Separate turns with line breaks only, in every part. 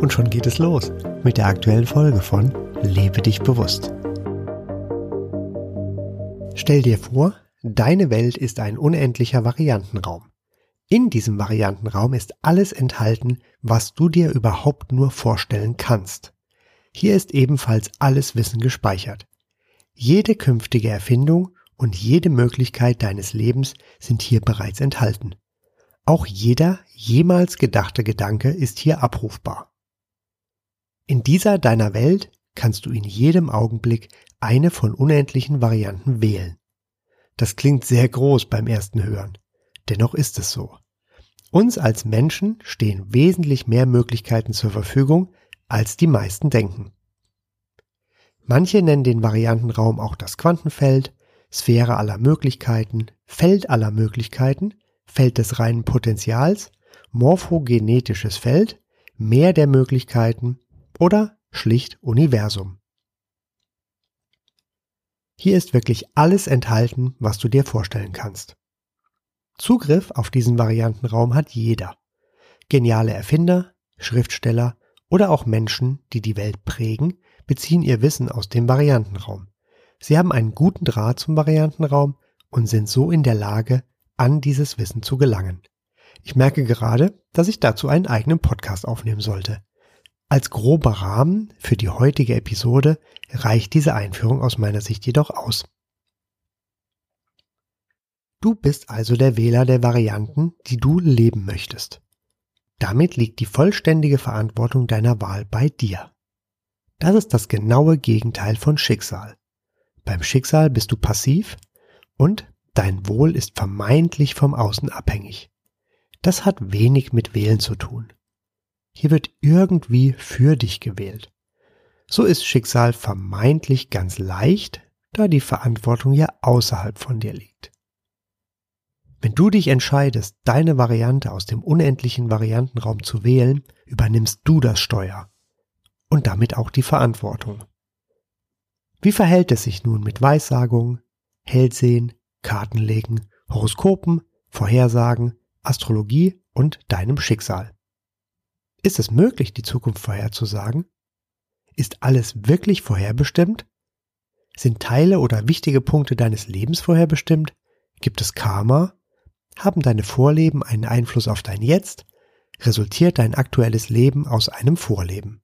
Und schon geht es los mit der aktuellen Folge von Lebe dich bewusst. Stell dir vor, deine Welt ist ein unendlicher Variantenraum. In diesem Variantenraum ist alles enthalten, was du dir überhaupt nur vorstellen kannst. Hier ist ebenfalls alles Wissen gespeichert. Jede künftige Erfindung und jede Möglichkeit deines Lebens sind hier bereits enthalten. Auch jeder jemals gedachte Gedanke ist hier abrufbar. In dieser deiner Welt kannst du in jedem Augenblick eine von unendlichen Varianten wählen. Das klingt sehr groß beim ersten Hören. Dennoch ist es so. Uns als Menschen stehen wesentlich mehr Möglichkeiten zur Verfügung, als die meisten denken. Manche nennen den Variantenraum auch das Quantenfeld, Sphäre aller Möglichkeiten, Feld aller Möglichkeiten, Feld des reinen Potenzials, morphogenetisches Feld, Meer der Möglichkeiten oder schlicht Universum. Hier ist wirklich alles enthalten, was du dir vorstellen kannst. Zugriff auf diesen Variantenraum hat jeder. Geniale Erfinder, Schriftsteller oder auch Menschen, die die Welt prägen, beziehen ihr Wissen aus dem Variantenraum. Sie haben einen guten Draht zum Variantenraum und sind so in der Lage, an dieses Wissen zu gelangen. Ich merke gerade, dass ich dazu einen eigenen Podcast aufnehmen sollte. Als grober Rahmen für die heutige Episode reicht diese Einführung aus meiner Sicht jedoch aus. Du bist also der Wähler der Varianten, die du leben möchtest. Damit liegt die vollständige Verantwortung deiner Wahl bei dir. Das ist das genaue Gegenteil von Schicksal. Beim Schicksal bist du passiv und dein Wohl ist vermeintlich vom Außen abhängig. Das hat wenig mit Wählen zu tun. Hier wird irgendwie für dich gewählt. So ist Schicksal vermeintlich ganz leicht, da die Verantwortung ja außerhalb von dir liegt. Wenn du dich entscheidest, deine Variante aus dem unendlichen Variantenraum zu wählen, übernimmst du das Steuer und damit auch die Verantwortung. Wie verhält es sich nun mit Weissagung, Hellsehen, Kartenlegen, Horoskopen, Vorhersagen, Astrologie und deinem Schicksal? Ist es möglich, die Zukunft vorherzusagen? Ist alles wirklich vorherbestimmt? Sind Teile oder wichtige Punkte deines Lebens vorherbestimmt? Gibt es Karma? Haben deine Vorleben einen Einfluss auf dein Jetzt? Resultiert dein aktuelles Leben aus einem Vorleben?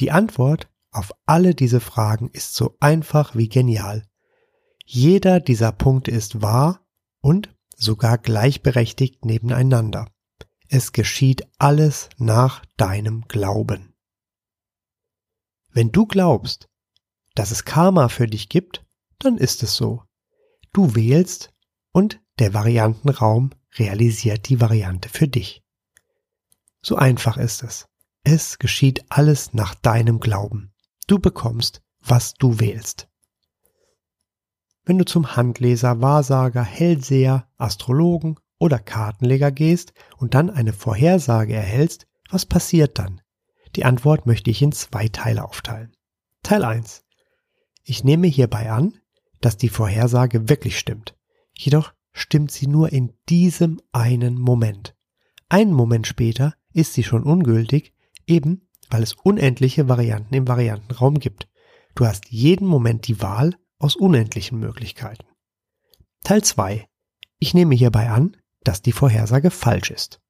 Die Antwort auf alle diese Fragen ist so einfach wie genial. Jeder dieser Punkte ist wahr und sogar gleichberechtigt nebeneinander. Es geschieht alles nach deinem Glauben. Wenn du glaubst, dass es Karma für dich gibt, dann ist es so. Du wählst und der Variantenraum realisiert die Variante für dich. So einfach ist es. Es geschieht alles nach deinem Glauben. Du bekommst, was du wählst. Wenn du zum Handleser, Wahrsager, Hellseher, Astrologen oder Kartenleger gehst und dann eine Vorhersage erhältst, was passiert dann? Die Antwort möchte ich in zwei Teile aufteilen. Teil 1. Ich nehme hierbei an, dass die Vorhersage wirklich stimmt. Jedoch stimmt sie nur in diesem einen Moment. Einen Moment später ist sie schon ungültig, eben weil es unendliche Varianten im Variantenraum gibt. Du hast jeden Moment die Wahl aus unendlichen Möglichkeiten. Teil 2. Ich nehme hierbei an, dass die Vorhersage falsch ist.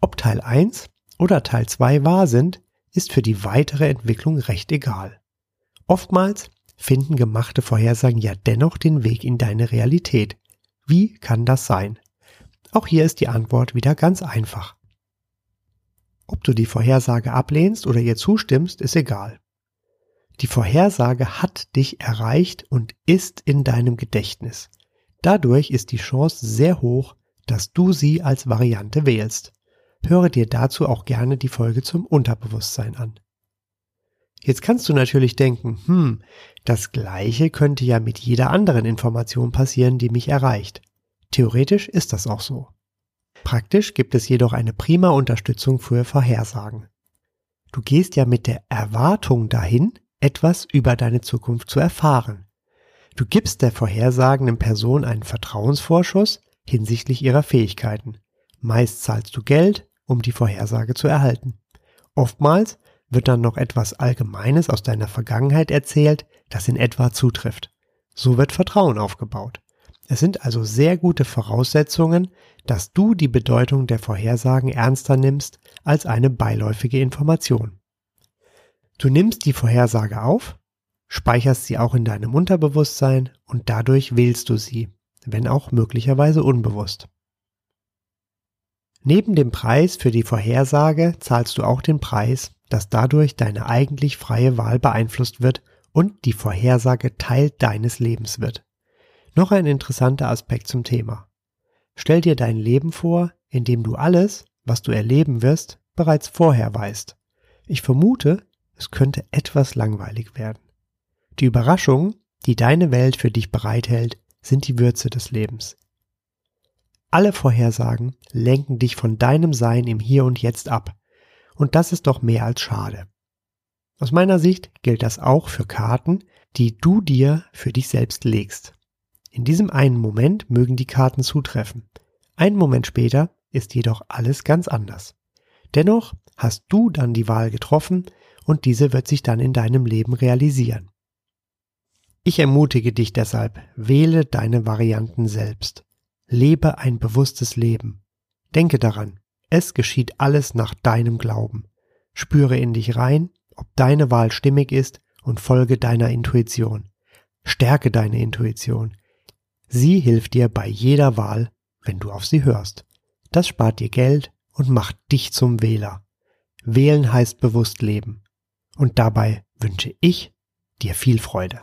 Ob Teil 1 oder Teil 2 wahr sind, ist für die weitere Entwicklung recht egal. Oftmals finden gemachte Vorhersagen ja dennoch den Weg in deine Realität. Wie kann das sein? Auch hier ist die Antwort wieder ganz einfach. Ob du die Vorhersage ablehnst oder ihr zustimmst, ist egal. Die Vorhersage hat dich erreicht und ist in deinem Gedächtnis. Dadurch ist die Chance sehr hoch, dass du sie als Variante wählst. Höre dir dazu auch gerne die Folge zum Unterbewusstsein an. Jetzt kannst du natürlich denken, hm, das gleiche könnte ja mit jeder anderen Information passieren, die mich erreicht. Theoretisch ist das auch so. Praktisch gibt es jedoch eine prima Unterstützung für Vorhersagen. Du gehst ja mit der Erwartung dahin, etwas über deine Zukunft zu erfahren. Du gibst der vorhersagenden Person einen Vertrauensvorschuss hinsichtlich ihrer Fähigkeiten. Meist zahlst du Geld, um die Vorhersage zu erhalten. Oftmals wird dann noch etwas Allgemeines aus deiner Vergangenheit erzählt, das in etwa zutrifft. So wird Vertrauen aufgebaut. Es sind also sehr gute Voraussetzungen, dass du die Bedeutung der Vorhersagen ernster nimmst als eine beiläufige Information. Du nimmst die Vorhersage auf, speicherst sie auch in deinem Unterbewusstsein und dadurch wählst du sie, wenn auch möglicherweise unbewusst. Neben dem Preis für die Vorhersage zahlst du auch den Preis, dass dadurch deine eigentlich freie Wahl beeinflusst wird und die Vorhersage Teil deines Lebens wird. Noch ein interessanter Aspekt zum Thema. Stell dir dein Leben vor, in dem du alles, was du erleben wirst, bereits vorher weißt. Ich vermute, es könnte etwas langweilig werden. Die Überraschungen, die deine Welt für dich bereithält, sind die Würze des Lebens. Alle Vorhersagen lenken dich von deinem Sein im Hier und Jetzt ab und das ist doch mehr als schade. Aus meiner Sicht gilt das auch für Karten, die du dir für dich selbst legst. In diesem einen Moment mögen die Karten zutreffen. Einen Moment später ist jedoch alles ganz anders. Dennoch hast du dann die Wahl getroffen und diese wird sich dann in deinem Leben realisieren. Ich ermutige dich deshalb, wähle deine Varianten selbst. Lebe ein bewusstes Leben. Denke daran, es geschieht alles nach deinem Glauben. Spüre in dich rein, ob deine Wahl stimmig ist und folge deiner Intuition. Stärke deine Intuition. Sie hilft dir bei jeder Wahl, wenn du auf sie hörst. Das spart dir Geld und macht dich zum Wähler. Wählen heißt bewusst leben. Und dabei wünsche ich dir viel Freude.